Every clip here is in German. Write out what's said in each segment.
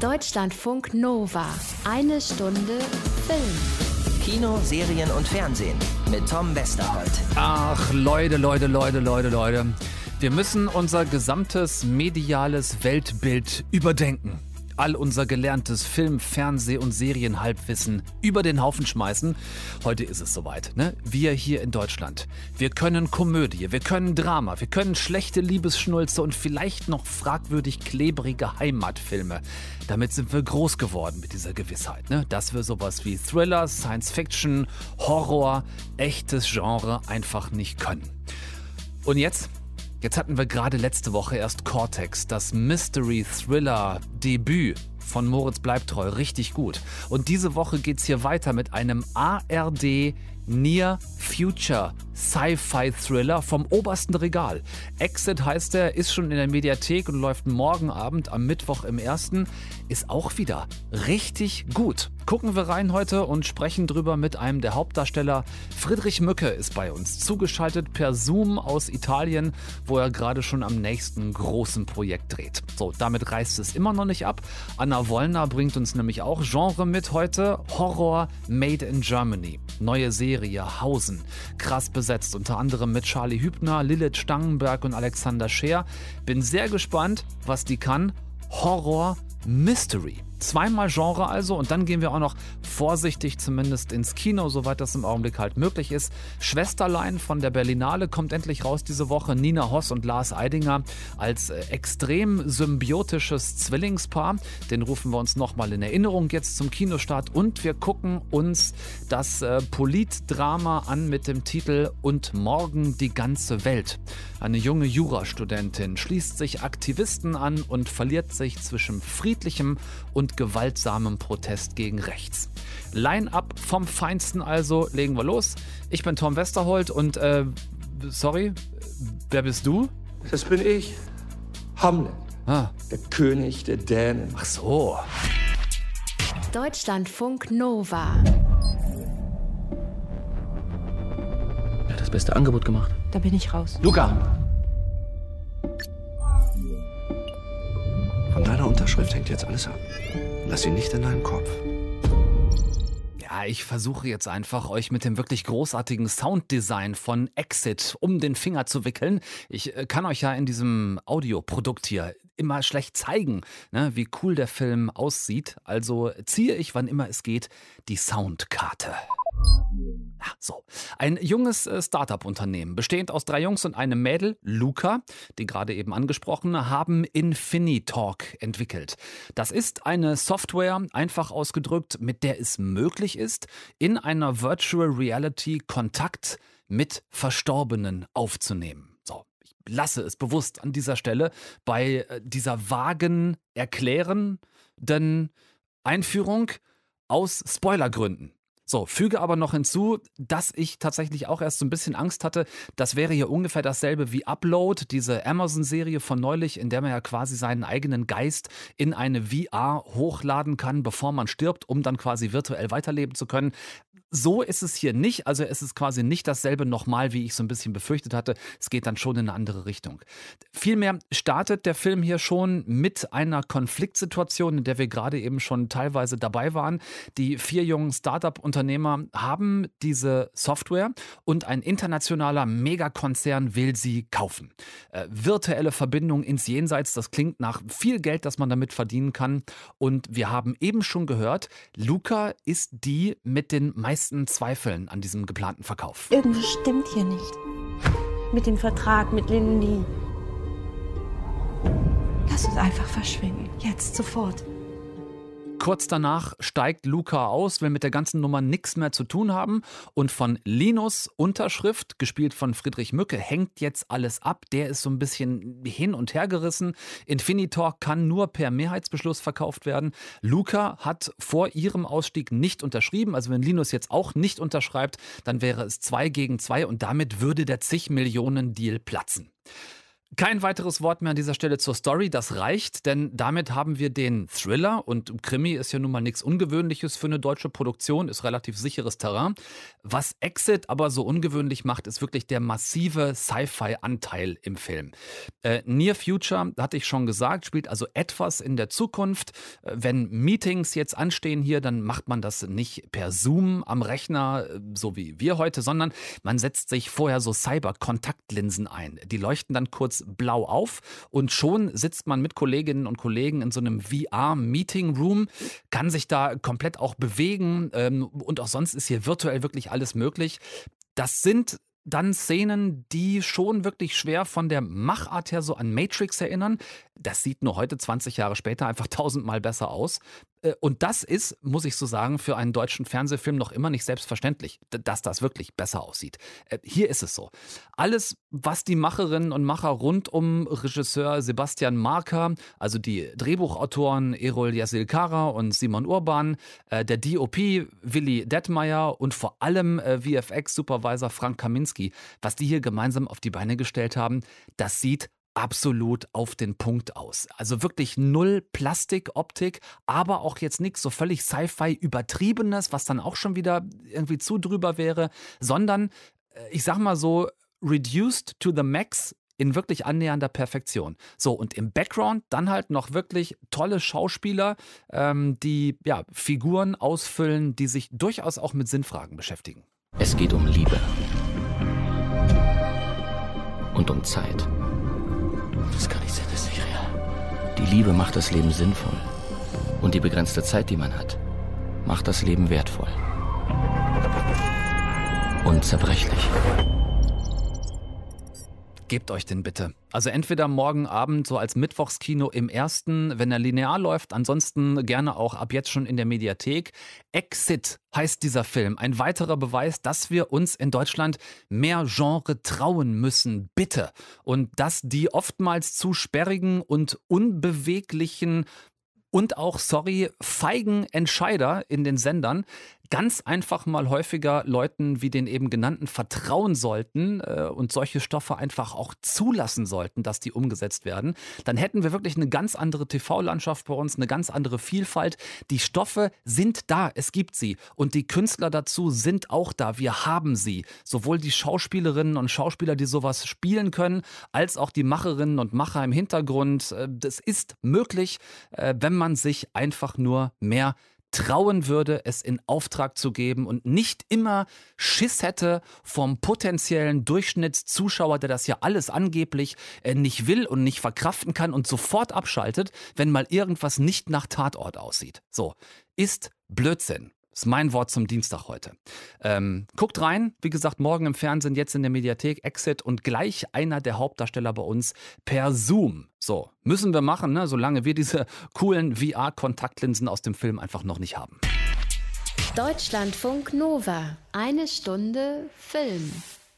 Deutschlandfunk Nova. Eine Stunde Film. Kino, Serien und Fernsehen mit Tom Westerholt. Ach, Leute, Leute, Leute, Leute, Leute. Wir müssen unser gesamtes mediales Weltbild überdenken all unser gelerntes Film-, Fernseh- und Serienhalbwissen über den Haufen schmeißen. Heute ist es soweit, ne? Wir hier in Deutschland. Wir können Komödie, wir können Drama, wir können schlechte Liebesschnulze und vielleicht noch fragwürdig klebrige Heimatfilme. Damit sind wir groß geworden mit dieser Gewissheit, ne? Dass wir sowas wie Thriller, Science Fiction, Horror, echtes Genre einfach nicht können. Und jetzt Jetzt hatten wir gerade letzte Woche erst Cortex, das Mystery-Thriller-Debüt von Moritz Bleibtreu. Richtig gut. Und diese Woche geht's hier weiter mit einem ARD Near Future Sci-Fi-Thriller vom obersten Regal. Exit heißt er, ist schon in der Mediathek und läuft morgen Abend am Mittwoch im ersten. Ist auch wieder richtig gut. Gucken wir rein heute und sprechen drüber mit einem der Hauptdarsteller. Friedrich Mücke ist bei uns, zugeschaltet per Zoom aus Italien, wo er gerade schon am nächsten großen Projekt dreht. So, damit reißt es immer noch nicht ab. Anna Wollner bringt uns nämlich auch Genre mit heute. Horror Made in Germany. Neue Serie Hausen. Krass besetzt, unter anderem mit Charlie Hübner, Lilith Stangenberg und Alexander Scheer. Bin sehr gespannt, was die kann. Horror Mystery. Zweimal Genre also und dann gehen wir auch noch vorsichtig zumindest ins Kino, soweit das im Augenblick halt möglich ist. Schwesterlein von der Berlinale kommt endlich raus diese Woche. Nina Hoss und Lars Eidinger als äh, extrem symbiotisches Zwillingspaar. Den rufen wir uns nochmal in Erinnerung jetzt zum Kinostart und wir gucken uns das äh, Politdrama an mit dem Titel Und morgen die ganze Welt. Eine junge Jurastudentin schließt sich Aktivisten an und verliert sich zwischen friedlichem und und gewaltsamem Protest gegen rechts. Line-up vom Feinsten also, legen wir los. Ich bin Tom Westerholt und, äh, sorry, wer bist du? Das bin ich, Hamlet, ah. der König der Dänen. Ach so. Deutschlandfunk Nova. Er hat das beste Angebot gemacht. Da bin ich raus. Luca! Unterschrift hängt jetzt alles ab. Lass sie nicht in deinen Kopf. Ja, ich versuche jetzt einfach, euch mit dem wirklich großartigen Sounddesign von Exit um den Finger zu wickeln. Ich äh, kann euch ja in diesem Audioprodukt hier immer schlecht zeigen, ne, wie cool der Film aussieht. Also ziehe ich, wann immer es geht, die Soundkarte. So. Ein junges äh, Startup-Unternehmen, bestehend aus drei Jungs und einem Mädel, Luca, die gerade eben angesprochen, haben Infinitalk entwickelt. Das ist eine Software, einfach ausgedrückt, mit der es möglich ist, in einer Virtual Reality Kontakt mit Verstorbenen aufzunehmen. So, ich lasse es bewusst an dieser Stelle bei äh, dieser vagen erklärenden Einführung aus Spoilergründen. So, füge aber noch hinzu, dass ich tatsächlich auch erst so ein bisschen Angst hatte. Das wäre hier ungefähr dasselbe wie Upload, diese Amazon-Serie von neulich, in der man ja quasi seinen eigenen Geist in eine VR hochladen kann, bevor man stirbt, um dann quasi virtuell weiterleben zu können. So ist es hier nicht. Also es ist quasi nicht dasselbe nochmal, wie ich so ein bisschen befürchtet hatte. Es geht dann schon in eine andere Richtung. Vielmehr startet der Film hier schon mit einer Konfliktsituation, in der wir gerade eben schon teilweise dabei waren. Die vier jungen Startup-Unternehmer haben diese Software und ein internationaler Megakonzern will sie kaufen. Äh, virtuelle Verbindung ins Jenseits, das klingt nach viel Geld, das man damit verdienen kann. Und wir haben eben schon gehört, Luca ist die mit den meisten meisten Zweifeln an diesem geplanten Verkauf. Irgendwas stimmt hier nicht. Mit dem Vertrag mit Lindy. Lass uns einfach verschwinden. Jetzt, sofort. Kurz danach steigt Luca aus, will mit der ganzen Nummer nichts mehr zu tun haben. Und von Linus Unterschrift, gespielt von Friedrich Mücke, hängt jetzt alles ab. Der ist so ein bisschen hin und her gerissen. Infinitor kann nur per Mehrheitsbeschluss verkauft werden. Luca hat vor ihrem Ausstieg nicht unterschrieben. Also wenn Linus jetzt auch nicht unterschreibt, dann wäre es zwei gegen zwei und damit würde der zig Millionen Deal platzen. Kein weiteres Wort mehr an dieser Stelle zur Story, das reicht, denn damit haben wir den Thriller und Krimi ist ja nun mal nichts Ungewöhnliches für eine deutsche Produktion, ist relativ sicheres Terrain. Was Exit aber so ungewöhnlich macht, ist wirklich der massive Sci-Fi-Anteil im Film. Äh, Near Future, hatte ich schon gesagt, spielt also etwas in der Zukunft. Äh, wenn Meetings jetzt anstehen hier, dann macht man das nicht per Zoom am Rechner, äh, so wie wir heute, sondern man setzt sich vorher so Cyber-Kontaktlinsen ein. Die leuchten dann kurz blau auf und schon sitzt man mit Kolleginnen und Kollegen in so einem VR-Meeting Room, kann sich da komplett auch bewegen ähm, und auch sonst ist hier virtuell wirklich alles möglich. Das sind dann Szenen, die schon wirklich schwer von der Machart her so an Matrix erinnern. Das sieht nur heute, 20 Jahre später, einfach tausendmal besser aus. Äh, und das ist, muss ich so sagen, für einen deutschen Fernsehfilm noch immer nicht selbstverständlich, dass das wirklich besser aussieht. Äh, hier ist es so. Alles, was die Macherinnen und Macher rund um Regisseur Sebastian Marker, also die Drehbuchautoren Erol Yasilkara und Simon Urban, äh, der DOP Willi Detmeier und vor allem VFX-Supervisor Frank Kaminski, was die hier gemeinsam auf die Beine gestellt haben, das sieht absolut auf den Punkt aus. Also wirklich null Plastikoptik, aber auch jetzt nichts so völlig Sci-Fi übertriebenes, was dann auch schon wieder irgendwie zu drüber wäre, sondern äh, ich sag mal so reduced to the max in wirklich annähernder Perfektion. So, und im Background dann halt noch wirklich tolle Schauspieler, ähm, die ja, Figuren ausfüllen, die sich durchaus auch mit Sinnfragen beschäftigen. Es geht um Liebe. Und um Zeit. Das kann nicht sein, das ist nicht real. Die Liebe macht das Leben sinnvoll. Und die begrenzte Zeit, die man hat, macht das Leben wertvoll. Und zerbrechlich. Gebt euch den bitte. Also entweder morgen Abend so als Mittwochskino im ersten, wenn er linear läuft, ansonsten gerne auch ab jetzt schon in der Mediathek. Exit heißt dieser Film. Ein weiterer Beweis, dass wir uns in Deutschland mehr Genre trauen müssen, bitte. Und dass die oftmals zu sperrigen und unbeweglichen und auch, sorry, feigen Entscheider in den Sendern ganz einfach mal häufiger Leuten wie den eben genannten vertrauen sollten äh, und solche Stoffe einfach auch zulassen sollten, dass die umgesetzt werden, dann hätten wir wirklich eine ganz andere TV-Landschaft bei uns, eine ganz andere Vielfalt. Die Stoffe sind da, es gibt sie und die Künstler dazu sind auch da. Wir haben sie. Sowohl die Schauspielerinnen und Schauspieler, die sowas spielen können, als auch die Macherinnen und Macher im Hintergrund. Äh, das ist möglich, äh, wenn man sich einfach nur mehr trauen würde, es in Auftrag zu geben und nicht immer Schiss hätte vom potenziellen Durchschnittszuschauer, der das ja alles angeblich äh, nicht will und nicht verkraften kann und sofort abschaltet, wenn mal irgendwas nicht nach Tatort aussieht. So, ist Blödsinn. Ist mein Wort zum Dienstag heute. Ähm, guckt rein, wie gesagt, morgen im Fernsehen, jetzt in der Mediathek, Exit und gleich einer der Hauptdarsteller bei uns per Zoom. So, müssen wir machen, ne? solange wir diese coolen VR-Kontaktlinsen aus dem Film einfach noch nicht haben. Deutschlandfunk Nova. Eine Stunde Film.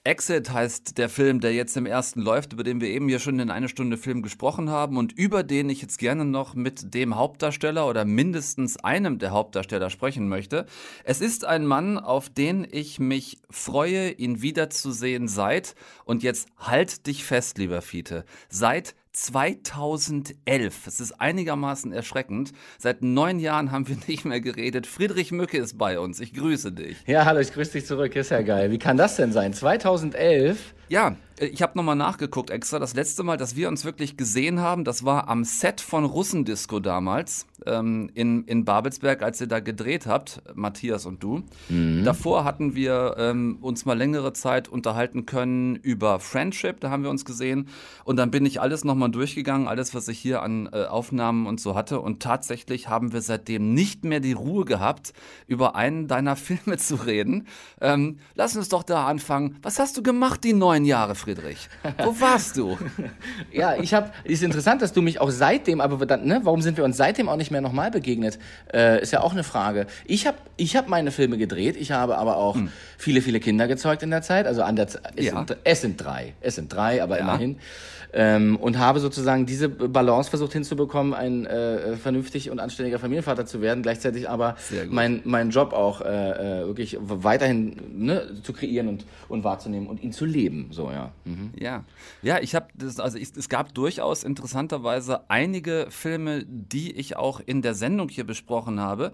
Exit heißt der Film, der jetzt im ersten läuft, über den wir eben hier schon in eine Stunde Film gesprochen haben und über den ich jetzt gerne noch mit dem Hauptdarsteller oder mindestens einem der Hauptdarsteller sprechen möchte. Es ist ein Mann, auf den ich mich freue, ihn wiederzusehen seit, und jetzt halt dich fest, lieber Fiete, seit 2011. Es ist einigermaßen erschreckend. Seit neun Jahren haben wir nicht mehr geredet. Friedrich Mücke ist bei uns. Ich grüße dich. Ja, hallo, ich grüße dich zurück. Ist ja geil. Wie kann das denn sein? 2011? Ja, äh, ich habe nochmal nachgeguckt extra. Das letzte Mal, dass wir uns wirklich gesehen haben, das war am Set von Russendisco damals ähm, in, in Babelsberg, als ihr da gedreht habt, Matthias und du. Mhm. Davor hatten wir ähm, uns mal längere Zeit unterhalten können über Friendship, da haben wir uns gesehen. Und dann bin ich alles nochmal durchgegangen, alles, was ich hier an äh, Aufnahmen und so hatte. Und tatsächlich haben wir seitdem nicht mehr die Ruhe gehabt, über einen deiner Filme zu reden. Ähm, lass uns doch da anfangen. Was hast du gemacht die neun Jahre, Friedrich? Wo warst du? ja, ich habe, ist interessant, dass du mich auch seitdem, aber dann, ne, warum sind wir uns seitdem auch nicht mehr nochmal begegnet? Äh, ist ja auch eine Frage. Ich habe ich hab meine Filme gedreht, ich habe aber auch hm. viele, viele Kinder gezeugt in der Zeit. Also an der, es, ja. sind, es sind drei, es sind drei, aber ja. immerhin. Ähm, und habe sozusagen diese Balance versucht hinzubekommen, ein äh, vernünftig und anständiger Familienvater zu werden, gleichzeitig aber meinen mein Job auch äh, äh, wirklich weiterhin ne, zu kreieren und, und wahrzunehmen und ihn zu leben. Leben, so ja. Mhm. Ja, ja, ich habe das, also ich, es gab durchaus interessanterweise einige Filme, die ich auch in der Sendung hier besprochen habe,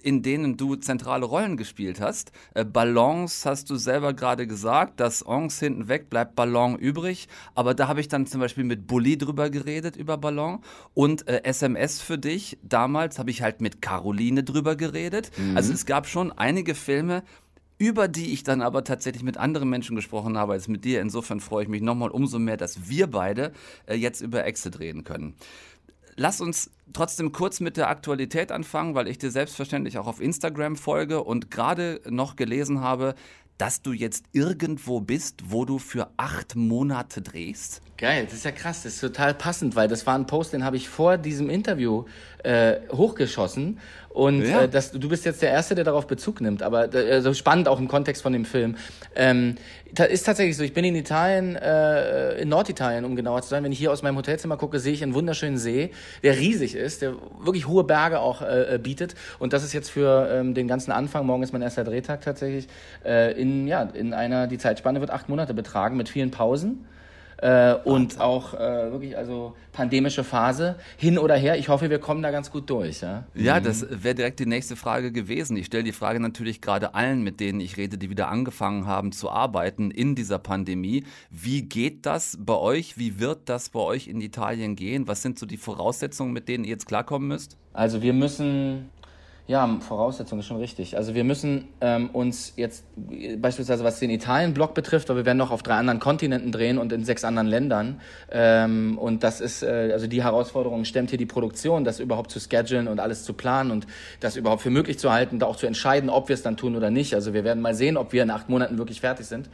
in denen du zentrale Rollen gespielt hast. Äh, Ballons hast du selber gerade gesagt, das Ons hinten weg bleibt Ballon übrig, aber da habe ich dann zum Beispiel mit Bully drüber geredet über Ballon und äh, SMS für dich. Damals habe ich halt mit Caroline drüber geredet. Mhm. Also es gab schon einige Filme, über die ich dann aber tatsächlich mit anderen Menschen gesprochen habe als mit dir. Insofern freue ich mich nochmal umso mehr, dass wir beide äh, jetzt über Exit reden können. Lass uns trotzdem kurz mit der Aktualität anfangen, weil ich dir selbstverständlich auch auf Instagram folge und gerade noch gelesen habe, dass du jetzt irgendwo bist, wo du für acht Monate drehst? Geil, das ist ja krass, das ist total passend, weil das war ein Post, den habe ich vor diesem Interview äh, hochgeschossen und ja. äh, das, du bist jetzt der Erste, der darauf Bezug nimmt, aber äh, so spannend auch im Kontext von dem Film. Ähm, ist tatsächlich so, ich bin in Italien, äh, in Norditalien, um genauer zu sein. Wenn ich hier aus meinem Hotelzimmer gucke, sehe ich einen wunderschönen See, der riesig ist, der wirklich hohe Berge auch äh, bietet. Und das ist jetzt für ähm, den ganzen Anfang, morgen ist mein erster Drehtag tatsächlich, äh, in, ja, in einer, die Zeitspanne wird acht Monate betragen mit vielen Pausen äh, und auch äh, wirklich also pandemische Phase hin oder her. Ich hoffe, wir kommen da ganz gut durch. Ja, ja mhm. das wäre direkt die nächste Frage gewesen. Ich stelle die Frage natürlich gerade allen, mit denen ich rede, die wieder angefangen haben zu arbeiten in dieser Pandemie. Wie geht das bei euch? Wie wird das bei euch in Italien gehen? Was sind so die Voraussetzungen, mit denen ihr jetzt klarkommen müsst? Also wir müssen ja, Voraussetzung ist schon richtig. Also wir müssen ähm, uns jetzt beispielsweise, was den Italien-Block betrifft, weil wir werden noch auf drei anderen Kontinenten drehen und in sechs anderen Ländern. Ähm, und das ist, äh, also die Herausforderung stemmt hier die Produktion, das überhaupt zu schedulen und alles zu planen und das überhaupt für möglich zu halten, da auch zu entscheiden, ob wir es dann tun oder nicht. Also wir werden mal sehen, ob wir in acht Monaten wirklich fertig sind.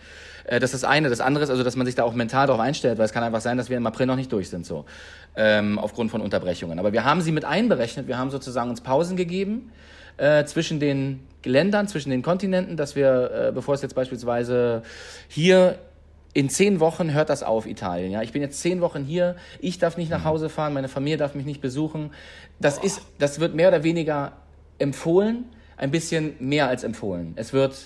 Äh, das ist das eine. Das andere ist also, dass man sich da auch mental darauf einstellt, weil es kann einfach sein, dass wir im April noch nicht durch sind, so. Ähm, aufgrund von Unterbrechungen. Aber wir haben sie mit einberechnet. Wir haben sozusagen uns Pausen gegeben äh, zwischen den Ländern, zwischen den Kontinenten, dass wir, äh, bevor es jetzt beispielsweise hier in zehn Wochen hört das auf, Italien. Ja, ich bin jetzt zehn Wochen hier. Ich darf nicht nach mhm. Hause fahren. Meine Familie darf mich nicht besuchen. Das ist, das wird mehr oder weniger empfohlen. Ein bisschen mehr als empfohlen. Es wird,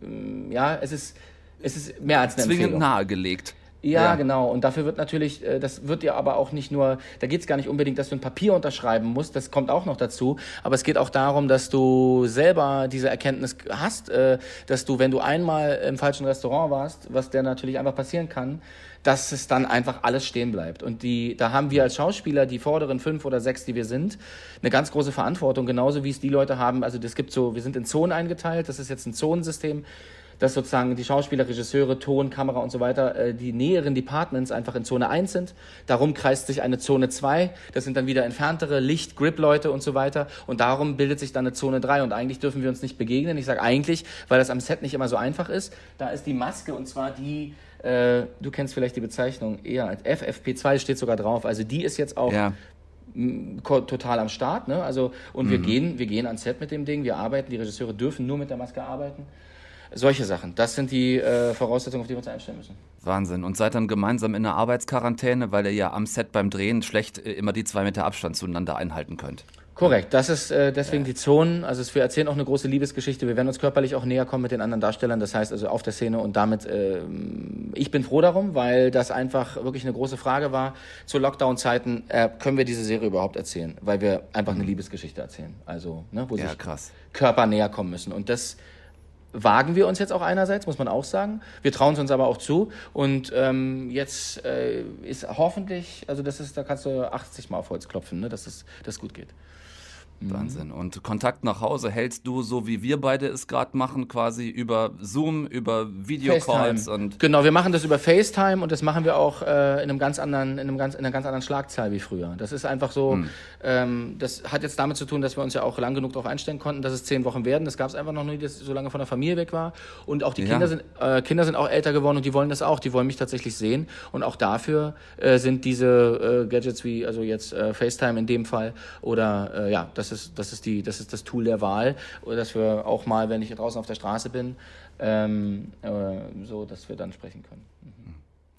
mm, ja, es ist, es ist mehr als eine Zwingend Empfehlung. nahegelegt. Ja, ja, genau. Und dafür wird natürlich, äh, das wird ja aber auch nicht nur, da geht es gar nicht unbedingt, dass du ein Papier unterschreiben musst, das kommt auch noch dazu. Aber es geht auch darum, dass du selber diese Erkenntnis hast, äh, dass du, wenn du einmal im falschen Restaurant warst, was der natürlich einfach passieren kann, dass es dann einfach alles stehen bleibt. Und die, da haben wir als Schauspieler, die vorderen fünf oder sechs, die wir sind, eine ganz große Verantwortung, genauso wie es die Leute haben. Also das gibt so, wir sind in Zonen eingeteilt, das ist jetzt ein Zonensystem dass sozusagen die Schauspieler, Regisseure, Ton, Kamera und so weiter, äh, die näheren Departments einfach in Zone 1 sind. Darum kreist sich eine Zone 2. Das sind dann wieder entferntere Licht, Grip-Leute und so weiter. Und darum bildet sich dann eine Zone 3. Und eigentlich dürfen wir uns nicht begegnen. Ich sage eigentlich, weil das am Set nicht immer so einfach ist. Da ist die Maske und zwar die, äh, du kennst vielleicht die Bezeichnung eher als FFP2 steht sogar drauf. Also die ist jetzt auch ja total am Start, ne? Also und mhm. wir gehen, wir gehen ans Set mit dem Ding, wir arbeiten, die Regisseure dürfen nur mit der Maske arbeiten. Solche Sachen. Das sind die äh, Voraussetzungen, auf die wir uns einstellen müssen. Wahnsinn. Und seid dann gemeinsam in der Arbeitsquarantäne, weil ihr ja am Set beim Drehen schlecht äh, immer die zwei Meter Abstand zueinander einhalten könnt. Korrekt, das ist äh, deswegen ja. die Zonen. Also wir erzählen auch eine große Liebesgeschichte. Wir werden uns körperlich auch näher kommen mit den anderen Darstellern. Das heißt also auf der Szene und damit, äh, ich bin froh darum, weil das einfach wirklich eine große Frage war. Zu Lockdown-Zeiten äh, können wir diese Serie überhaupt erzählen, weil wir einfach eine mhm. Liebesgeschichte erzählen. Also ne, wo ja, sich krass. Körper näher kommen müssen. Und das wagen wir uns jetzt auch einerseits, muss man auch sagen. Wir trauen es uns aber auch zu. Und ähm, jetzt äh, ist hoffentlich, also das ist, da kannst du 80 Mal auf Holz klopfen, ne, dass es das gut geht. Mhm. Wahnsinn. Und Kontakt nach Hause hältst du so, wie wir beide es gerade machen, quasi über Zoom, über Videocalls und. Genau, wir machen das über FaceTime und das machen wir auch äh, in einem ganz anderen, in einem ganz, in einer ganz anderen Schlagzahl wie früher. Das ist einfach so, hm. ähm, das hat jetzt damit zu tun, dass wir uns ja auch lang genug darauf einstellen konnten, dass es zehn Wochen werden. Das gab es einfach noch nie, dass ich so lange von der Familie weg war. Und auch die ja. Kinder sind, äh, Kinder sind auch älter geworden und die wollen das auch. Die wollen mich tatsächlich sehen. Und auch dafür äh, sind diese äh, Gadgets wie, also jetzt äh, FaceTime in dem Fall oder äh, ja, das das ist, das ist, die, das ist das Tool der Wahl. Oder dass wir auch mal, wenn ich draußen auf der Straße bin, ähm, äh, so, dass wir dann sprechen können.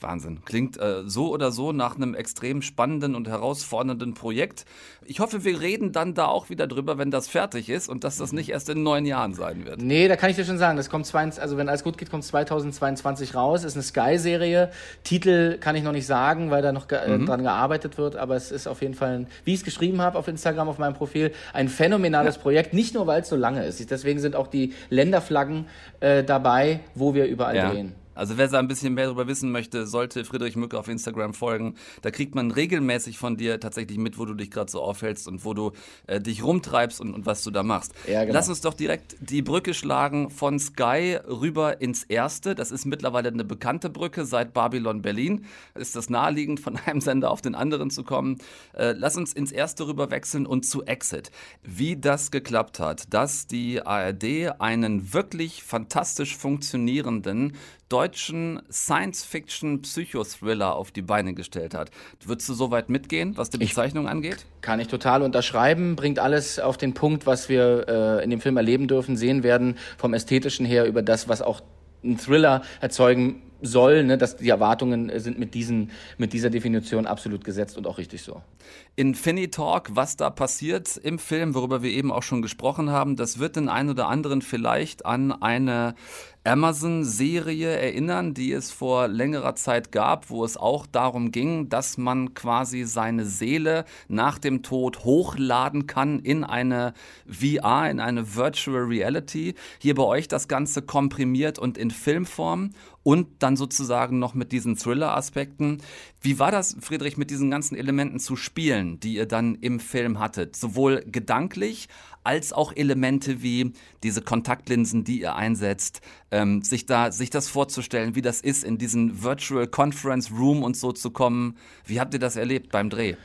Wahnsinn. Klingt äh, so oder so nach einem extrem spannenden und herausfordernden Projekt. Ich hoffe, wir reden dann da auch wieder drüber, wenn das fertig ist und dass das nicht erst in neun Jahren sein wird. Nee, da kann ich dir schon sagen, das kommt 20, also wenn alles gut geht, kommt 2022 raus. Ist eine Sky-Serie. Titel kann ich noch nicht sagen, weil da noch ge äh, mhm. dran gearbeitet wird, aber es ist auf jeden Fall, ein, wie ich es geschrieben habe auf Instagram, auf meinem Profil, ein phänomenales ja. Projekt. Nicht nur, weil es so lange ist. Deswegen sind auch die Länderflaggen äh, dabei, wo wir überall ja. drehen. Also wer da ein bisschen mehr darüber wissen möchte, sollte Friedrich Mücke auf Instagram folgen. Da kriegt man regelmäßig von dir tatsächlich mit, wo du dich gerade so aufhältst und wo du äh, dich rumtreibst und, und, was du da machst. Ja, genau. Lass uns doch direkt die Brücke schlagen von Sky rüber ins Erste. Das ist mittlerweile eine bekannte Brücke seit Babylon Berlin. Ist das naheliegend, von einem Sender auf den anderen zu kommen? Äh, lass uns ins Erste rüber wechseln und zu Exit. Wie das geklappt hat, dass die ARD einen wirklich fantastisch funktionierenden deutschen Science-Fiction-Psychothriller auf die Beine gestellt hat. Würdest du soweit mitgehen, was die Bezeichnung ich angeht? Kann ich total unterschreiben, bringt alles auf den Punkt, was wir äh, in dem Film erleben dürfen, sehen werden, vom Ästhetischen her über das, was auch ein Thriller erzeugen soll, ne, dass die Erwartungen sind mit, diesen, mit dieser Definition absolut gesetzt und auch richtig so. Infinity Talk, was da passiert im Film, worüber wir eben auch schon gesprochen haben, das wird den einen oder anderen vielleicht an eine Amazon-Serie erinnern, die es vor längerer Zeit gab, wo es auch darum ging, dass man quasi seine Seele nach dem Tod hochladen kann in eine VR, in eine Virtual Reality. Hier bei euch das Ganze komprimiert und in Filmform und dann sozusagen noch mit diesen Thriller-Aspekten. Wie war das, Friedrich, mit diesen ganzen Elementen zu spielen, die ihr dann im Film hattet? Sowohl gedanklich als auch Elemente wie diese Kontaktlinsen, die ihr einsetzt, ähm, sich da, sich das vorzustellen, wie das ist, in diesen Virtual Conference Room und so zu kommen. Wie habt ihr das erlebt beim Dreh?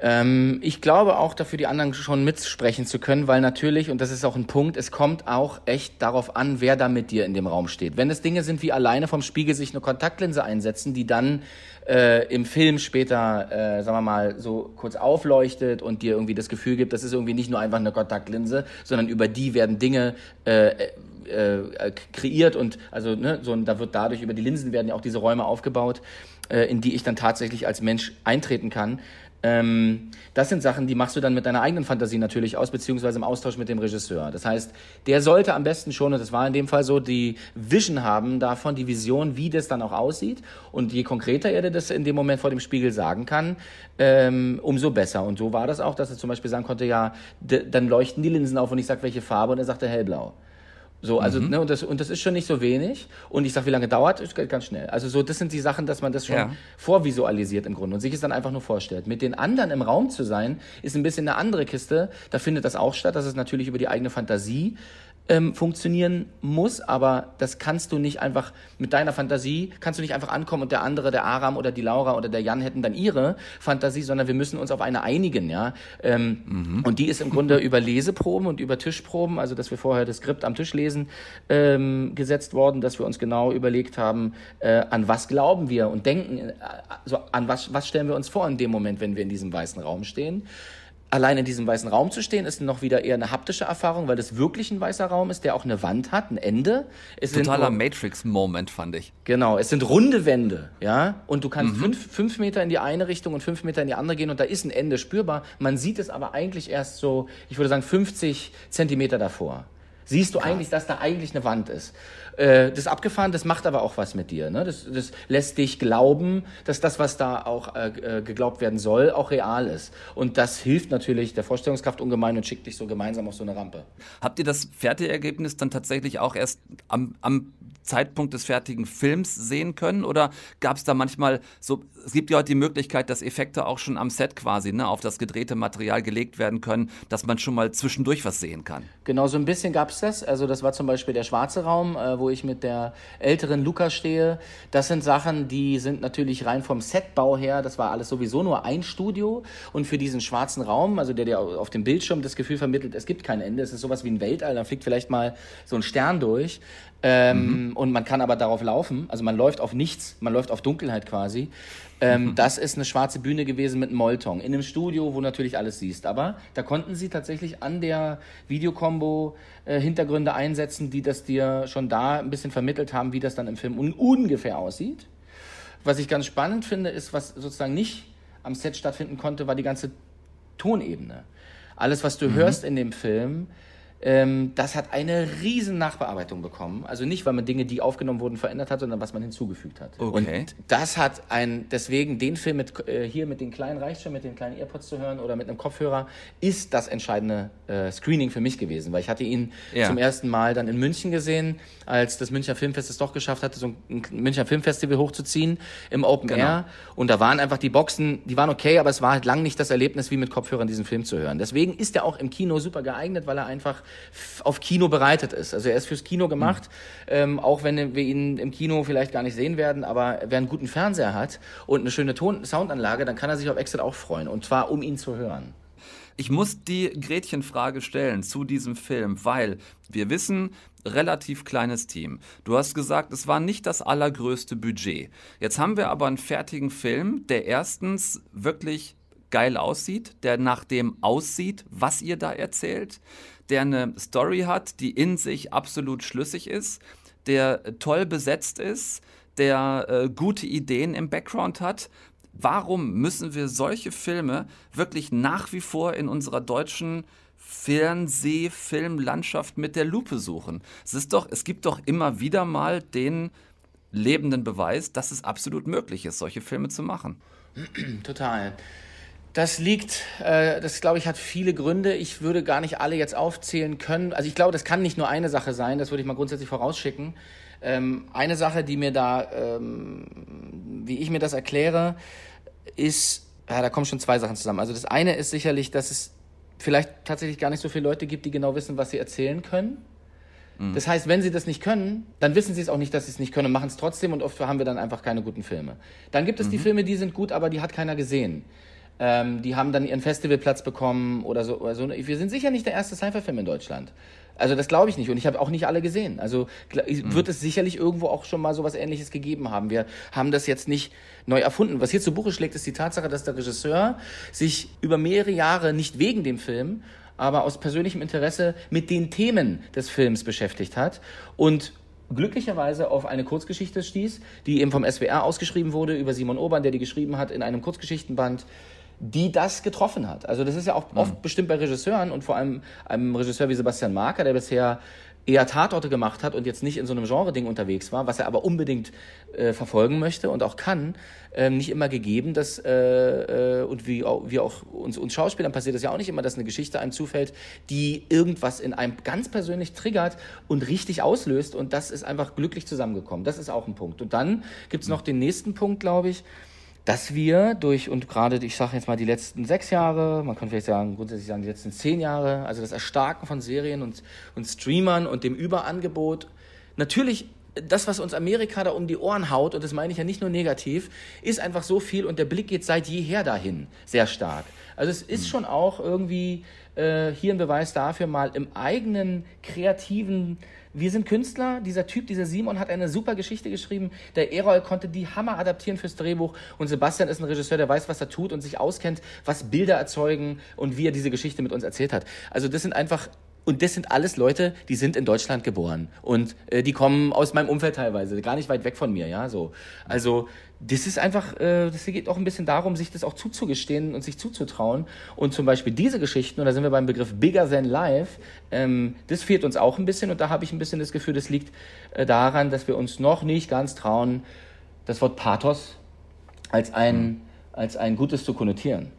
Ähm, ich glaube auch dafür, die anderen schon mitsprechen zu können, weil natürlich, und das ist auch ein Punkt, es kommt auch echt darauf an, wer da mit dir in dem Raum steht. Wenn es Dinge sind wie alleine vom Spiegel sich eine Kontaktlinse einsetzen, die dann äh, im Film später, äh, sagen wir mal, so kurz aufleuchtet und dir irgendwie das Gefühl gibt, das ist irgendwie nicht nur einfach eine Kontaktlinse, sondern über die werden Dinge äh, äh, kreiert und also ne, so da wird dadurch über die Linsen werden ja auch diese Räume aufgebaut, äh, in die ich dann tatsächlich als Mensch eintreten kann. Ähm, das sind Sachen, die machst du dann mit deiner eigenen Fantasie natürlich aus, beziehungsweise im Austausch mit dem Regisseur. Das heißt, der sollte am besten schon, und das war in dem Fall so, die Vision haben davon, die Vision, wie das dann auch aussieht. Und je konkreter er das in dem Moment vor dem Spiegel sagen kann, ähm, umso besser. Und so war das auch, dass er zum Beispiel sagen konnte, ja, dann leuchten die Linsen auf und ich sag, welche Farbe, und er sagte hellblau. So, also, mhm. ne, und das, und das ist schon nicht so wenig. Und ich sag, wie lange dauert, ist ganz schnell. Also so, das sind die Sachen, dass man das schon ja. vorvisualisiert im Grunde und sich es dann einfach nur vorstellt. Mit den anderen im Raum zu sein, ist ein bisschen eine andere Kiste. Da findet das auch statt. Das ist natürlich über die eigene Fantasie ähm, funktionieren muss, aber das kannst du nicht einfach mit deiner Fantasie, kannst du nicht einfach ankommen und der andere, der Aram oder die Laura oder der Jan hätten dann ihre Fantasie, sondern wir müssen uns auf eine einigen, ja. Ähm, mhm. Und die ist im Grunde über Leseproben und über Tischproben, also dass wir vorher das Skript am Tisch lesen, ähm, gesetzt worden, dass wir uns genau überlegt haben, äh, an was glauben wir und denken, also an was, was stellen wir uns vor in dem Moment, wenn wir in diesem weißen Raum stehen allein in diesem weißen Raum zu stehen, ist noch wieder eher eine haptische Erfahrung, weil das wirklich ein weißer Raum ist, der auch eine Wand hat, ein Ende. Es Totaler Matrix-Moment, fand ich. Genau, es sind runde Wände, ja, und du kannst mhm. fünf, fünf Meter in die eine Richtung und fünf Meter in die andere gehen und da ist ein Ende spürbar. Man sieht es aber eigentlich erst so, ich würde sagen, 50 Zentimeter davor siehst du Krass. eigentlich, dass da eigentlich eine Wand ist. Äh, das ist abgefahren, das macht aber auch was mit dir. Ne? Das, das lässt dich glauben, dass das, was da auch äh, äh, geglaubt werden soll, auch real ist. Und das hilft natürlich der Vorstellungskraft ungemein und schickt dich so gemeinsam auf so eine Rampe. Habt ihr das Fertigergebnis dann tatsächlich auch erst am, am Zeitpunkt des fertigen Films sehen können? Oder gab es da manchmal so, es gibt ja heute die Möglichkeit, dass Effekte auch schon am Set quasi ne, auf das gedrehte Material gelegt werden können, dass man schon mal zwischendurch was sehen kann? Genau, so ein bisschen gab es das. Also das war zum Beispiel der schwarze Raum, äh, wo ich mit der älteren Luca stehe. Das sind Sachen, die sind natürlich rein vom Setbau her, das war alles sowieso nur ein Studio. Und für diesen schwarzen Raum, also der dir auf dem Bildschirm das Gefühl vermittelt, es gibt kein Ende, es ist sowas wie ein Weltall, da fliegt vielleicht mal so ein Stern durch. Ähm, mhm. Und man kann aber darauf laufen. Also man läuft auf nichts, man läuft auf Dunkelheit quasi. Ähm, mhm. Das ist eine schwarze Bühne gewesen mit einem Molton. In einem Studio, wo natürlich alles siehst. Aber da konnten sie tatsächlich an der Videokombo äh, Hintergründe einsetzen, die das dir schon da ein bisschen vermittelt haben, wie das dann im Film un ungefähr aussieht. Was ich ganz spannend finde, ist, was sozusagen nicht am Set stattfinden konnte, war die ganze Tonebene. Alles, was du mhm. hörst in dem Film, ähm, das hat eine riesen Nachbearbeitung bekommen. Also nicht, weil man Dinge, die aufgenommen wurden, verändert hat, sondern was man hinzugefügt hat. Okay. Und das hat ein, deswegen den Film mit, äh, hier mit den kleinen reicht schon, mit den kleinen Earpods zu hören oder mit einem Kopfhörer, ist das entscheidende äh, Screening für mich gewesen, weil ich hatte ihn ja. zum ersten Mal dann in München gesehen, als das Münchner Filmfest es doch geschafft hatte, so ein Münchner Filmfestival hochzuziehen im Open genau. Air. Und da waren einfach die Boxen, die waren okay, aber es war halt lang nicht das Erlebnis, wie mit Kopfhörern diesen Film zu hören. Deswegen ist er auch im Kino super geeignet, weil er einfach auf Kino bereitet ist. Also er ist fürs Kino gemacht, mhm. ähm, auch wenn wir ihn im Kino vielleicht gar nicht sehen werden, aber wer einen guten Fernseher hat und eine schöne Ton Soundanlage, dann kann er sich auf Exit auch freuen. Und zwar, um ihn zu hören. Ich muss die Gretchenfrage stellen zu diesem Film, weil wir wissen, relativ kleines Team. Du hast gesagt, es war nicht das allergrößte Budget. Jetzt haben wir aber einen fertigen Film, der erstens wirklich geil aussieht, der nach dem aussieht, was ihr da erzählt, der eine Story hat, die in sich absolut schlüssig ist, der toll besetzt ist, der äh, gute Ideen im Background hat. Warum müssen wir solche Filme wirklich nach wie vor in unserer deutschen Fernsehfilmlandschaft mit der Lupe suchen? Es ist doch, es gibt doch immer wieder mal den lebenden Beweis, dass es absolut möglich ist, solche Filme zu machen. Total. Das liegt, äh, das glaube ich, hat viele Gründe. Ich würde gar nicht alle jetzt aufzählen können. Also ich glaube, das kann nicht nur eine Sache sein, das würde ich mal grundsätzlich vorausschicken. Ähm, eine Sache, die mir da, ähm, wie ich mir das erkläre, ist, ja, da kommen schon zwei Sachen zusammen. Also das eine ist sicherlich, dass es vielleicht tatsächlich gar nicht so viele Leute gibt, die genau wissen, was sie erzählen können. Mhm. Das heißt, wenn sie das nicht können, dann wissen sie es auch nicht, dass sie es nicht können und machen es trotzdem und oft haben wir dann einfach keine guten Filme. Dann gibt es mhm. die Filme, die sind gut, aber die hat keiner gesehen. Ähm, die haben dann ihren Festivalplatz bekommen oder so, oder so. Wir sind sicher nicht der erste Sci-Fi-Film in Deutschland. Also das glaube ich nicht und ich habe auch nicht alle gesehen. Also mhm. wird es sicherlich irgendwo auch schon mal so was Ähnliches gegeben haben. Wir haben das jetzt nicht neu erfunden. Was hier zu Buche schlägt, ist die Tatsache, dass der Regisseur sich über mehrere Jahre nicht wegen dem Film, aber aus persönlichem Interesse mit den Themen des Films beschäftigt hat und glücklicherweise auf eine Kurzgeschichte stieß, die eben vom SWR ausgeschrieben wurde über Simon Obern, der die geschrieben hat in einem Kurzgeschichtenband die das getroffen hat. Also das ist ja auch oft mhm. bestimmt bei Regisseuren und vor allem einem Regisseur wie Sebastian Marker, der bisher eher Tatorte gemacht hat und jetzt nicht in so einem Genre-Ding unterwegs war, was er aber unbedingt äh, verfolgen möchte und auch kann, äh, nicht immer gegeben, dass, äh, äh, und wie auch, wie auch uns, uns Schauspielern passiert es ja auch nicht immer, dass eine Geschichte einem zufällt, die irgendwas in einem ganz persönlich triggert und richtig auslöst und das ist einfach glücklich zusammengekommen. Das ist auch ein Punkt. Und dann gibt's noch den nächsten Punkt, glaube ich, dass wir durch, und gerade, ich sage jetzt mal die letzten sechs Jahre, man könnte vielleicht sagen, grundsätzlich sagen die letzten zehn Jahre, also das Erstarken von Serien und, und Streamern und dem Überangebot, natürlich das, was uns Amerika da um die Ohren haut, und das meine ich ja nicht nur negativ, ist einfach so viel und der Blick geht seit jeher dahin sehr stark. Also es ist hm. schon auch irgendwie äh, hier ein Beweis dafür, mal im eigenen kreativen wir sind Künstler, dieser Typ, dieser Simon hat eine super Geschichte geschrieben, der Erol konnte die Hammer adaptieren fürs Drehbuch und Sebastian ist ein Regisseur, der weiß, was er tut und sich auskennt, was Bilder erzeugen und wie er diese Geschichte mit uns erzählt hat. Also das sind einfach und das sind alles Leute, die sind in Deutschland geboren und äh, die kommen aus meinem Umfeld teilweise, gar nicht weit weg von mir, ja, so. Also das ist einfach, äh, das geht auch ein bisschen darum, sich das auch zuzugestehen und sich zuzutrauen. Und zum Beispiel diese Geschichten, und da sind wir beim Begriff Bigger Than Life, ähm, das fehlt uns auch ein bisschen und da habe ich ein bisschen das Gefühl, das liegt äh, daran, dass wir uns noch nicht ganz trauen, das Wort Pathos als ein, mhm. als ein Gutes zu konnotieren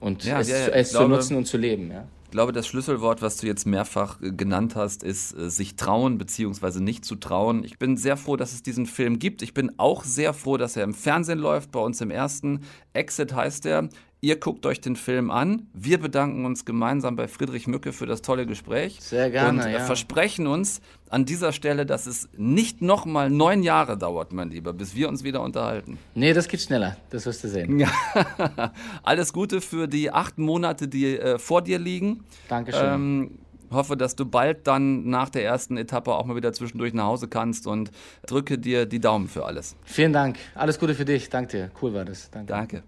und ja, es, ja, es glaube, zu nutzen und zu leben, ja. Ich glaube, das Schlüsselwort, was du jetzt mehrfach äh, genannt hast, ist äh, sich trauen bzw. nicht zu trauen. Ich bin sehr froh, dass es diesen Film gibt. Ich bin auch sehr froh, dass er im Fernsehen läuft, bei uns im ersten. Exit heißt er. Ihr guckt euch den Film an. Wir bedanken uns gemeinsam bei Friedrich Mücke für das tolle Gespräch. Sehr gerne. Und ja. versprechen uns an dieser Stelle, dass es nicht nochmal neun Jahre dauert, mein Lieber, bis wir uns wieder unterhalten. Nee, das geht schneller. Das wirst du sehen. Ja. Alles Gute für die acht Monate, die äh, vor dir liegen. Dankeschön. Ähm, hoffe, dass du bald dann nach der ersten Etappe auch mal wieder zwischendurch nach Hause kannst und drücke dir die Daumen für alles. Vielen Dank. Alles Gute für dich. Danke dir. Cool war das. Danke. Danke.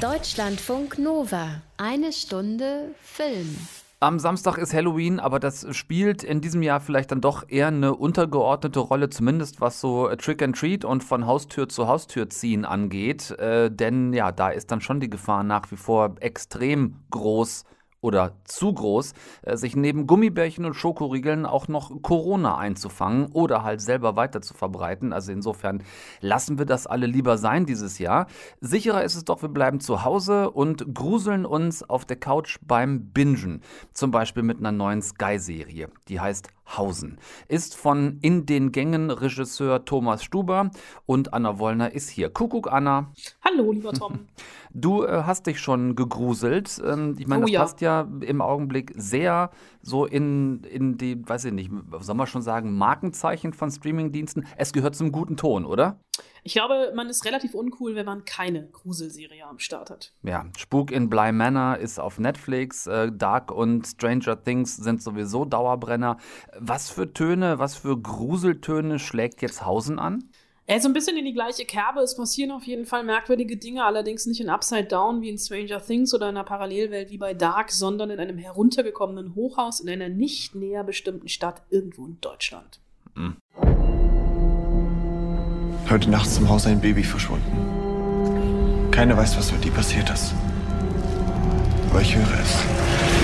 Deutschlandfunk Nova. Eine Stunde Film. Am Samstag ist Halloween, aber das spielt in diesem Jahr vielleicht dann doch eher eine untergeordnete Rolle, zumindest was so Trick and Treat und von Haustür zu Haustür ziehen angeht. Äh, denn ja, da ist dann schon die Gefahr nach wie vor extrem groß, oder zu groß, äh, sich neben Gummibärchen und Schokoriegeln auch noch Corona einzufangen oder halt selber weiter zu verbreiten. Also insofern lassen wir das alle lieber sein dieses Jahr. Sicherer ist es doch, wir bleiben zu Hause und gruseln uns auf der Couch beim Bingen. Zum Beispiel mit einer neuen Sky-Serie. Die heißt Hausen. Ist von In den Gängen Regisseur Thomas Stuber und Anna Wollner ist hier. Kuckuck, Anna. Hallo, lieber Tom. Du äh, hast dich schon gegruselt. Ähm, ich meine, oh, das ja. passt ja im Augenblick sehr so in, in die, weiß ich nicht, soll man schon sagen, Markenzeichen von Streamingdiensten. Es gehört zum guten Ton, oder? Ich glaube, man ist relativ uncool, wenn man keine Gruselserie am Start hat. Ja, Spuk in Bly Manor ist auf Netflix, äh, Dark und Stranger Things sind sowieso Dauerbrenner. Was für Töne, was für Gruseltöne schlägt jetzt Hausen an? Er so ein bisschen in die gleiche Kerbe. Es passieren auf jeden Fall merkwürdige Dinge, allerdings nicht in Upside Down wie in Stranger Things oder in einer Parallelwelt wie bei Dark, sondern in einem heruntergekommenen Hochhaus in einer nicht näher bestimmten Stadt irgendwo in Deutschland. Mhm. Heute Nacht ist im Haus ein Baby verschwunden. Keiner weiß, was mit ihm passiert ist. Aber ich höre es.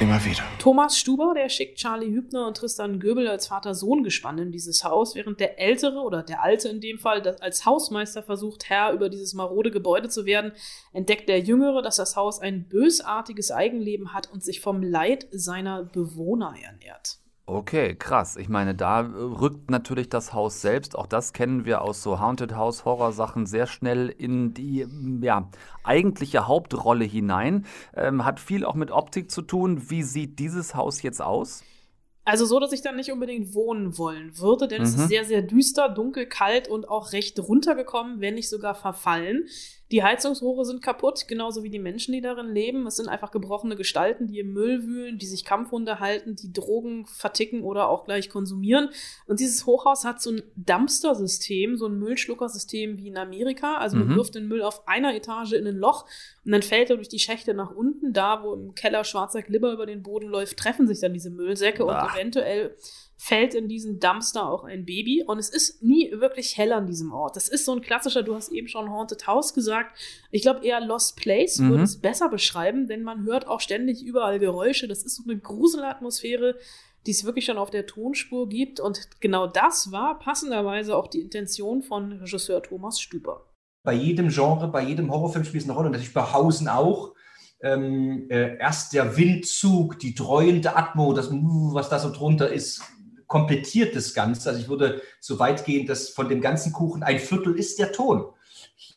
Immer wieder. Thomas Stuber, der schickt Charlie Hübner und Tristan Göbel als Vater-Sohn-Gespann in dieses Haus, während der Ältere oder der Alte in dem Fall als Hausmeister versucht, Herr über dieses marode Gebäude zu werden, entdeckt der Jüngere, dass das Haus ein bösartiges Eigenleben hat und sich vom Leid seiner Bewohner ernährt. Okay, krass. Ich meine, da rückt natürlich das Haus selbst, auch das kennen wir aus so Haunted House Horror Sachen sehr schnell in die ja, eigentliche Hauptrolle hinein. Ähm, hat viel auch mit Optik zu tun. Wie sieht dieses Haus jetzt aus? Also so, dass ich dann nicht unbedingt wohnen wollen würde, denn mhm. es ist mhm. sehr, sehr düster, dunkel, kalt und auch recht runtergekommen, wenn nicht sogar verfallen. Die Heizungsrohre sind kaputt, genauso wie die Menschen, die darin leben. Es sind einfach gebrochene Gestalten, die im Müll wühlen, die sich Kampfhunde halten, die Drogen verticken oder auch gleich konsumieren. Und dieses Hochhaus hat so ein Dumpster-System, so ein Müllschluckersystem wie in Amerika. Also man mhm. wirft den Müll auf einer Etage in ein Loch und dann fällt er durch die Schächte nach unten. Da, wo im Keller schwarzer Glibber über den Boden läuft, treffen sich dann diese Müllsäcke Ach. und eventuell fällt in diesen Dumpster auch ein Baby. Und es ist nie wirklich hell an diesem Ort. Das ist so ein klassischer, du hast eben schon Haunted House gesagt. Ich glaube eher Lost Place mhm. würde es besser beschreiben, denn man hört auch ständig überall Geräusche. Das ist so eine Gruselatmosphäre, die es wirklich schon auf der Tonspur gibt. Und genau das war passenderweise auch die Intention von Regisseur Thomas Stüber. Bei jedem Genre, bei jedem Horrorfilm spielt es eine Rolle. Und natürlich bei Hausen auch. Ähm, äh, erst der Windzug, die dreuende Atmo, das, was da so drunter ist, komplettiert das Ganze. Also ich würde so weit gehen, dass von dem ganzen Kuchen ein Viertel ist der Ton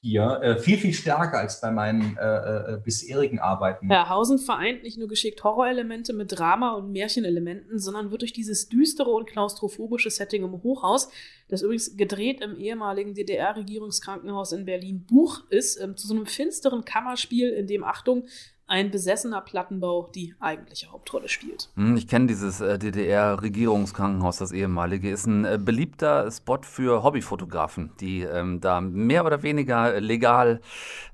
hier äh, viel, viel stärker als bei meinen äh, äh, bisherigen Arbeiten. Ja, Hausen vereint nicht nur geschickt Horrorelemente mit Drama- und Märchenelementen, sondern wird durch dieses düstere und klaustrophobische Setting im Hochhaus, das übrigens gedreht im ehemaligen DDR-Regierungskrankenhaus in Berlin Buch ist, ähm, zu so einem finsteren Kammerspiel, in dem, Achtung, ein besessener Plattenbau die eigentliche Hauptrolle spielt. Hm, ich kenne dieses äh, DDR-Regierungskrankenhaus, das ehemalige. Ist ein äh, beliebter Spot für Hobbyfotografen, die ähm, da mehr oder weniger legal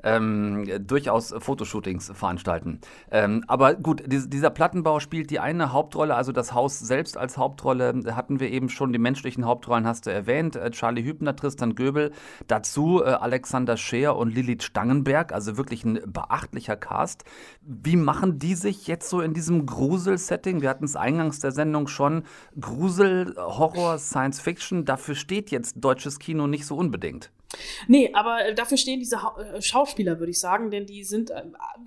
ähm, durchaus Fotoshootings veranstalten. Ähm, aber gut, dieser Plattenbau spielt die eine Hauptrolle, also das Haus selbst als Hauptrolle hatten wir eben schon. Die menschlichen Hauptrollen hast du erwähnt. Äh, Charlie Hübner, Tristan Göbel, dazu äh, Alexander Scheer und Lilith Stangenberg, also wirklich ein beachtlicher Cast. Wie machen die sich jetzt so in diesem Grusel-Setting? Wir hatten es eingangs der Sendung schon. Grusel, Horror, Science Fiction, dafür steht jetzt deutsches Kino nicht so unbedingt. Nee, aber äh, dafür stehen diese äh, Schauspieler, würde ich sagen, denn die sind äh,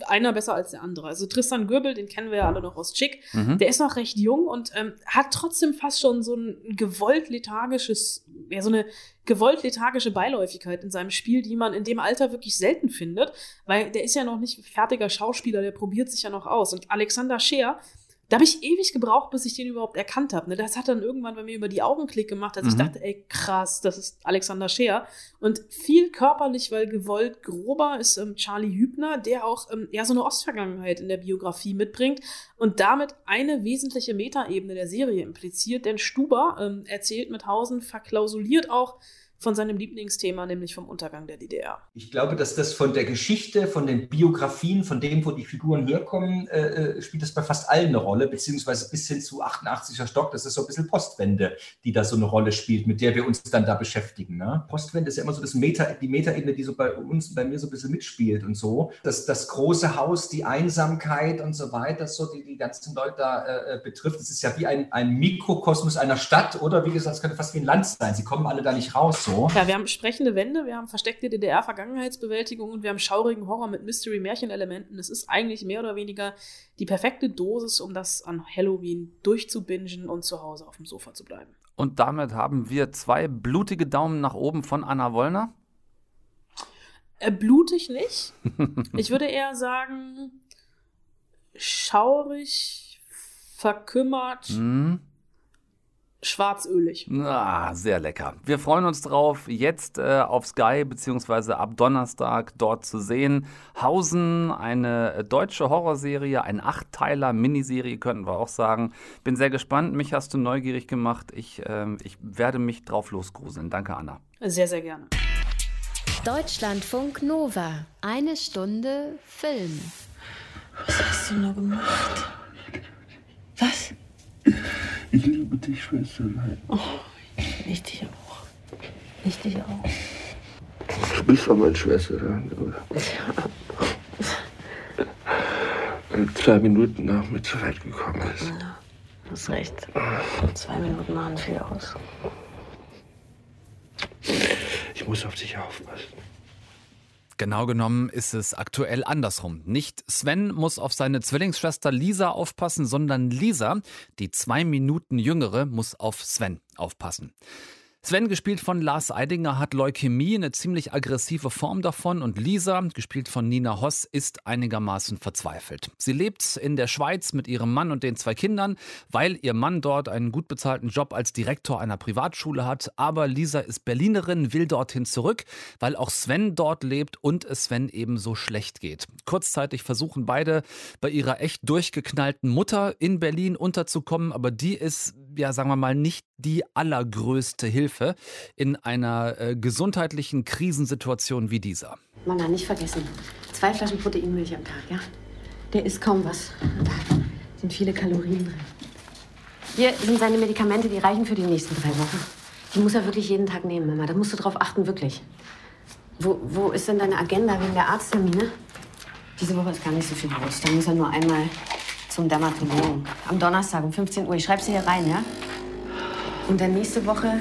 einer besser als der andere. Also Tristan Göbel, den kennen wir ja alle noch aus Chick, mhm. der ist noch recht jung und ähm, hat trotzdem fast schon so ein gewollt lethargisches, ja, so eine gewollt lethargische Beiläufigkeit in seinem Spiel, die man in dem Alter wirklich selten findet, weil der ist ja noch nicht fertiger Schauspieler, der probiert sich ja noch aus. Und Alexander Scheer, da habe ich ewig gebraucht, bis ich den überhaupt erkannt habe. Ne? Das hat dann irgendwann bei mir über die Augen Klick gemacht, als mhm. ich dachte, ey, krass, das ist Alexander Scheer. Und viel körperlich, weil gewollt grober ist ähm, Charlie Hübner, der auch ähm, ja so eine Ostvergangenheit in der Biografie mitbringt und damit eine wesentliche Metaebene der Serie impliziert. Denn Stuber ähm, erzählt mit Hausen verklausuliert auch, von seinem Lieblingsthema, nämlich vom Untergang der DDR. Ich glaube, dass das von der Geschichte, von den Biografien, von dem, wo die Figuren herkommen, äh, äh spielt das bei fast allen eine Rolle, beziehungsweise bis hin zu 88er Stock. Das ist so ein bisschen Postwende, die da so eine Rolle spielt, mit der wir uns dann da beschäftigen. Ne? Postwende ist ja immer so das Meta, die Metaebene, die so bei uns, bei mir so ein bisschen mitspielt und so. Das, das große Haus, die Einsamkeit und so weiter, so die die ganzen Leute da äh, äh betrifft. Das ist ja wie ein, ein Mikrokosmos einer Stadt oder wie gesagt, es könnte fast wie ein Land sein. Sie kommen alle da nicht raus. So so. Ja, wir haben sprechende Wände, wir haben versteckte DDR-Vergangenheitsbewältigung und wir haben schaurigen Horror mit Mystery-Märchenelementen. Es ist eigentlich mehr oder weniger die perfekte Dosis, um das an Halloween durchzubingen und zu Hause auf dem Sofa zu bleiben. Und damit haben wir zwei blutige Daumen nach oben von Anna Wollner. Äh, blutig nicht. ich würde eher sagen, schaurig, verkümmert. Mm schwarzölig. Ah, sehr lecker. Wir freuen uns drauf, jetzt äh, auf Sky beziehungsweise ab Donnerstag dort zu sehen. Hausen, eine deutsche Horrorserie, ein Achtteiler Miniserie, könnten wir auch sagen. Bin sehr gespannt. Mich hast du neugierig gemacht. Ich, äh, ich werde mich drauf losgruseln. Danke, Anna. Sehr, sehr gerne. Deutschlandfunk Nova. Eine Stunde Film. Was hast du nur gemacht? Was? Ich liebe dich, Schwesterlein. Oh, ich dich auch. Ich dich auch. Du bist doch meine Schwesterlein, oder? Wenn zwei Minuten nach mir zu weit gekommen ist. Ja, hast recht. Zwei Minuten machen viel aus. Ich muss auf dich aufpassen. Genau genommen ist es aktuell andersrum. Nicht Sven muss auf seine Zwillingsschwester Lisa aufpassen, sondern Lisa, die zwei Minuten jüngere, muss auf Sven aufpassen. Sven, gespielt von Lars Eidinger, hat Leukämie, eine ziemlich aggressive Form davon. Und Lisa, gespielt von Nina Hoss, ist einigermaßen verzweifelt. Sie lebt in der Schweiz mit ihrem Mann und den zwei Kindern, weil ihr Mann dort einen gut bezahlten Job als Direktor einer Privatschule hat. Aber Lisa ist Berlinerin, will dorthin zurück, weil auch Sven dort lebt und es Sven ebenso schlecht geht. Kurzzeitig versuchen beide bei ihrer echt durchgeknallten Mutter in Berlin unterzukommen, aber die ist, ja, sagen wir mal, nicht die allergrößte Hilfe in einer äh, gesundheitlichen Krisensituation wie dieser. Mama, nicht vergessen. Zwei Flaschen Proteinmilch am Tag, ja? Der isst kaum was. Da sind viele Kalorien drin. Hier sind seine Medikamente, die reichen für die nächsten drei Wochen. Die muss er wirklich jeden Tag nehmen, Mama. Da musst du drauf achten, wirklich. Wo, wo ist denn deine Agenda wegen der Arzttermine? Diese Woche ist gar nicht so viel los. Da muss er nur einmal zum Dermatologen. Am Donnerstag um 15 Uhr. Ich schreib's hier rein, ja? Und dann nächste Woche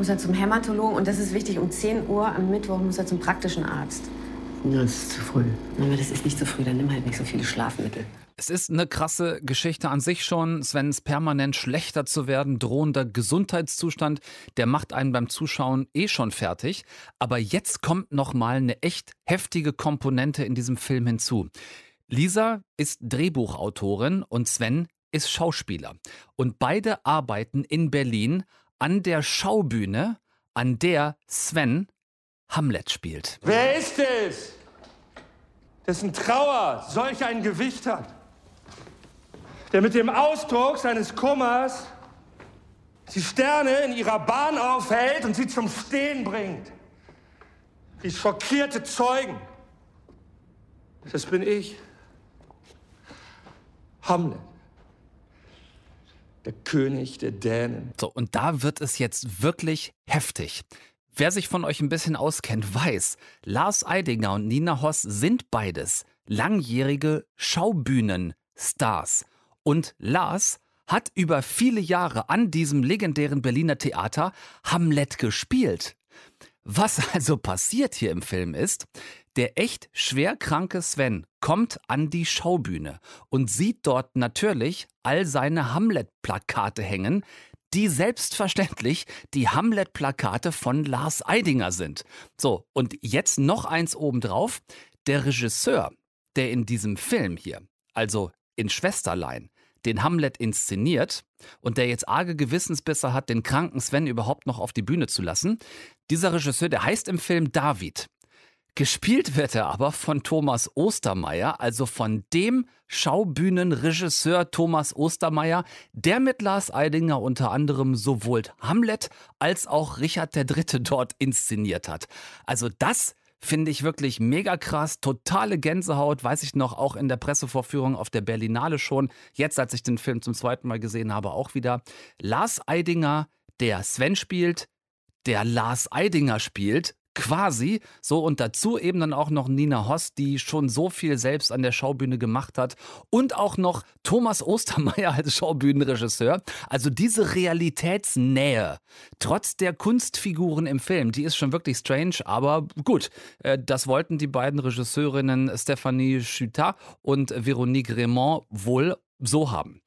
muss er zum Hämatologen und das ist wichtig, um 10 Uhr am Mittwoch muss er zum praktischen Arzt. Das ist zu früh. Aber das ist nicht zu früh, dann nimm halt nicht so viele Schlafmittel. Es ist eine krasse Geschichte an sich schon. Svens permanent schlechter zu werden, drohender Gesundheitszustand, der macht einen beim Zuschauen eh schon fertig. Aber jetzt kommt noch mal eine echt heftige Komponente in diesem Film hinzu. Lisa ist Drehbuchautorin und Sven ist Schauspieler. Und beide arbeiten in Berlin an der Schaubühne, an der Sven Hamlet spielt. Wer ist es, dessen Trauer solch ein Gewicht hat? Der mit dem Ausdruck seines Kummers die Sterne in ihrer Bahn aufhält und sie zum Stehen bringt. Wie schockierte Zeugen. Das bin ich. Hamlet der König der Dänen. So, und da wird es jetzt wirklich heftig. Wer sich von euch ein bisschen auskennt, weiß, Lars Eidinger und Nina Hoss sind beides langjährige Schaubühnenstars. Und Lars hat über viele Jahre an diesem legendären Berliner Theater Hamlet gespielt. Was also passiert hier im Film ist, der echt schwer kranke Sven kommt an die Schaubühne und sieht dort natürlich all seine Hamlet-Plakate hängen, die selbstverständlich die Hamlet-Plakate von Lars Eidinger sind. So, und jetzt noch eins obendrauf. Der Regisseur, der in diesem Film hier, also in Schwesterlein, den Hamlet inszeniert und der jetzt arge Gewissensbisse hat, den kranken Sven überhaupt noch auf die Bühne zu lassen. Dieser Regisseur, der heißt im Film David. Gespielt wird er aber von Thomas Ostermeier, also von dem Schaubühnenregisseur Thomas Ostermeier, der mit Lars Eidinger unter anderem sowohl Hamlet als auch Richard III. dort inszeniert hat. Also das finde ich wirklich mega krass, totale Gänsehaut, weiß ich noch, auch in der Pressevorführung auf der Berlinale schon. Jetzt, als ich den Film zum zweiten Mal gesehen habe, auch wieder. Lars Eidinger, der Sven spielt, der Lars Eidinger spielt quasi. So und dazu eben dann auch noch Nina Hoss, die schon so viel selbst an der Schaubühne gemacht hat. Und auch noch Thomas Ostermeier als Schaubühnenregisseur. Also diese Realitätsnähe, trotz der Kunstfiguren im Film, die ist schon wirklich strange, aber gut. Äh, das wollten die beiden Regisseurinnen Stephanie Chutat und Veronique Raymond wohl so haben.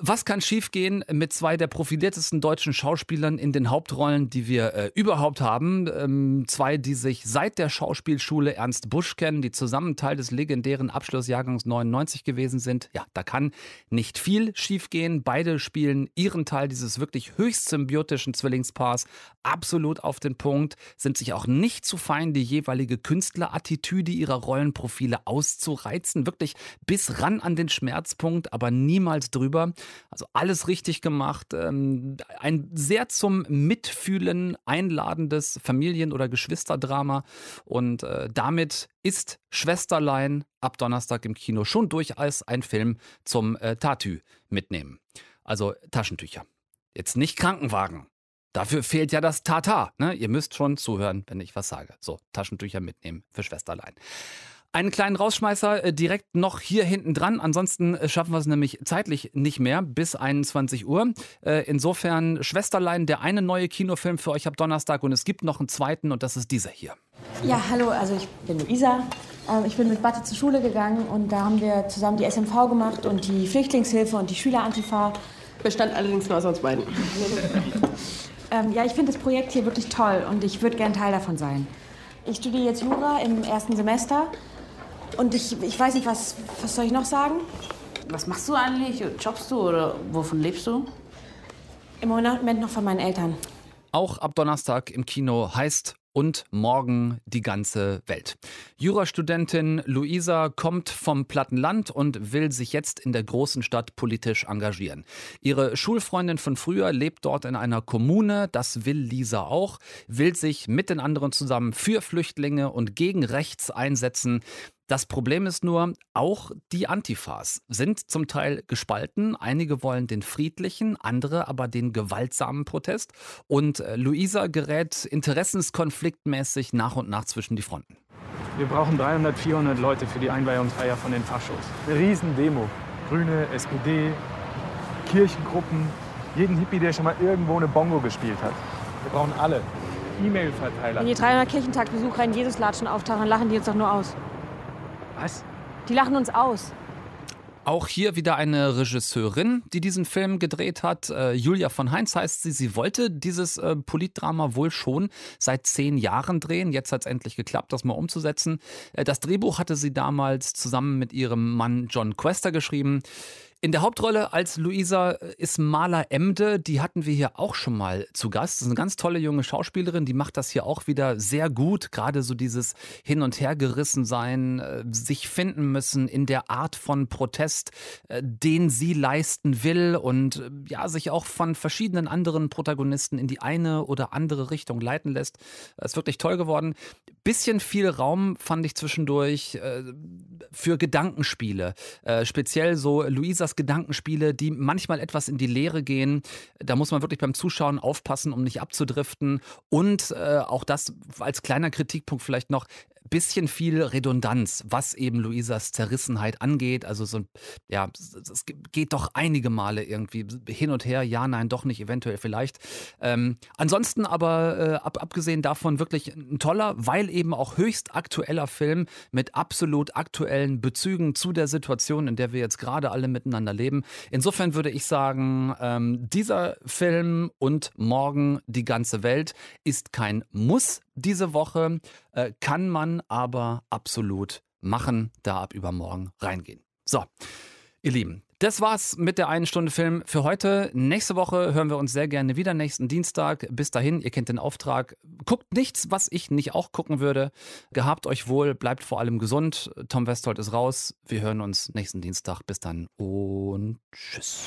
Was kann schiefgehen mit zwei der profiliertesten deutschen Schauspielern in den Hauptrollen, die wir äh, überhaupt haben? Ähm, zwei, die sich seit der Schauspielschule Ernst Busch kennen, die zusammen Teil des legendären Abschlussjahrgangs 99 gewesen sind. Ja, da kann nicht viel schiefgehen. Beide spielen ihren Teil dieses wirklich höchst symbiotischen Zwillingspaars absolut auf den Punkt, sind sich auch nicht zu fein, die jeweilige Künstlerattitüde ihrer Rollenprofile auszureizen. Wirklich bis ran an den Schmerzpunkt, aber niemals drüber. Also alles richtig gemacht. Ähm, ein sehr zum Mitfühlen einladendes Familien- oder Geschwisterdrama. Und äh, damit ist Schwesterlein ab Donnerstag im Kino schon durchaus ein Film zum äh, Tatü mitnehmen. Also Taschentücher. Jetzt nicht Krankenwagen. Dafür fehlt ja das Tata. Ne? Ihr müsst schon zuhören, wenn ich was sage. So, Taschentücher mitnehmen für Schwesterlein. Einen kleinen Rausschmeißer äh, direkt noch hier hinten dran. Ansonsten äh, schaffen wir es nämlich zeitlich nicht mehr bis 21 Uhr. Äh, insofern Schwesterlein, der eine neue Kinofilm für euch ab Donnerstag und es gibt noch einen zweiten und das ist dieser hier. Ja, hallo, also ich bin Luisa. Ähm, ich bin mit Batte zur Schule gegangen und da haben wir zusammen die SMV gemacht und die Flüchtlingshilfe und die Schülerantifa. Bestand allerdings nur aus uns beiden. ähm, ja, ich finde das Projekt hier wirklich toll und ich würde gern Teil davon sein. Ich studiere jetzt Jura im ersten Semester und ich, ich weiß nicht, was, was soll ich noch sagen? Was machst du eigentlich? Jobbst du oder wovon lebst du? Im Moment noch von meinen Eltern. Auch ab Donnerstag im Kino heißt und morgen die ganze Welt. Jurastudentin Luisa kommt vom Plattenland und will sich jetzt in der großen Stadt politisch engagieren. Ihre Schulfreundin von früher lebt dort in einer Kommune, das will Lisa auch, will sich mit den anderen zusammen für Flüchtlinge und gegen rechts einsetzen. Das Problem ist nur, auch die Antifas sind zum Teil gespalten. Einige wollen den friedlichen, andere aber den gewaltsamen Protest. Und äh, Luisa gerät interessenskonfliktmäßig nach und nach zwischen die Fronten. Wir brauchen 300, 400 Leute für die Einweihungsfeier von den Faschos. Eine Riesendemo. Grüne, SPD, Kirchengruppen, jeden Hippie, der schon mal irgendwo eine Bongo gespielt hat. Wir brauchen alle. E-Mail-Verteiler. Wenn die 300 Kirchentagbesucher in Jesuslatschen auftauchen, lachen die uns doch nur aus. Was? Die lachen uns aus. Auch hier wieder eine Regisseurin, die diesen Film gedreht hat. Äh, Julia von Heinz heißt sie. Sie wollte dieses äh, Politdrama wohl schon seit zehn Jahren drehen. Jetzt hat es endlich geklappt, das mal umzusetzen. Äh, das Drehbuch hatte sie damals zusammen mit ihrem Mann John Quester geschrieben. In der Hauptrolle als Luisa ist Marla Emde, die hatten wir hier auch schon mal zu Gast. Das ist eine ganz tolle junge Schauspielerin, die macht das hier auch wieder sehr gut. Gerade so dieses Hin- und Hergerissen sein, äh, sich finden müssen in der Art von Protest, äh, den sie leisten will und äh, ja, sich auch von verschiedenen anderen Protagonisten in die eine oder andere Richtung leiten lässt. Ist wirklich toll geworden. Bisschen viel Raum fand ich zwischendurch für Gedankenspiele. Speziell so Luisa das Gedankenspiele, die manchmal etwas in die Leere gehen. Da muss man wirklich beim Zuschauen aufpassen, um nicht abzudriften. Und äh, auch das als kleiner Kritikpunkt vielleicht noch, bisschen viel Redundanz, was eben Luisas Zerrissenheit angeht. Also so, ja, es geht doch einige Male irgendwie hin und her, ja, nein, doch nicht, eventuell vielleicht. Ähm, ansonsten aber, äh, ab, abgesehen davon, wirklich ein toller, weil eben auch höchst aktueller Film mit absolut aktuellen Bezügen zu der Situation, in der wir jetzt gerade alle miteinander leben. Insofern würde ich sagen, ähm, dieser Film und morgen die ganze Welt ist kein Muss diese Woche, äh, kann man aber absolut machen, da ab übermorgen reingehen. So, ihr Lieben, Das war's mit der einen Stunde Film für heute. Nächste Woche hören wir uns sehr gerne wieder, nächsten Dienstag. Bis dahin, ihr kennt den Auftrag. Guckt nichts, was ich nicht auch gucken würde. Gehabt euch wohl, bleibt vor allem gesund. Tom Westholt ist raus. Wir hören uns nächsten Dienstag. Bis dann und tschüss.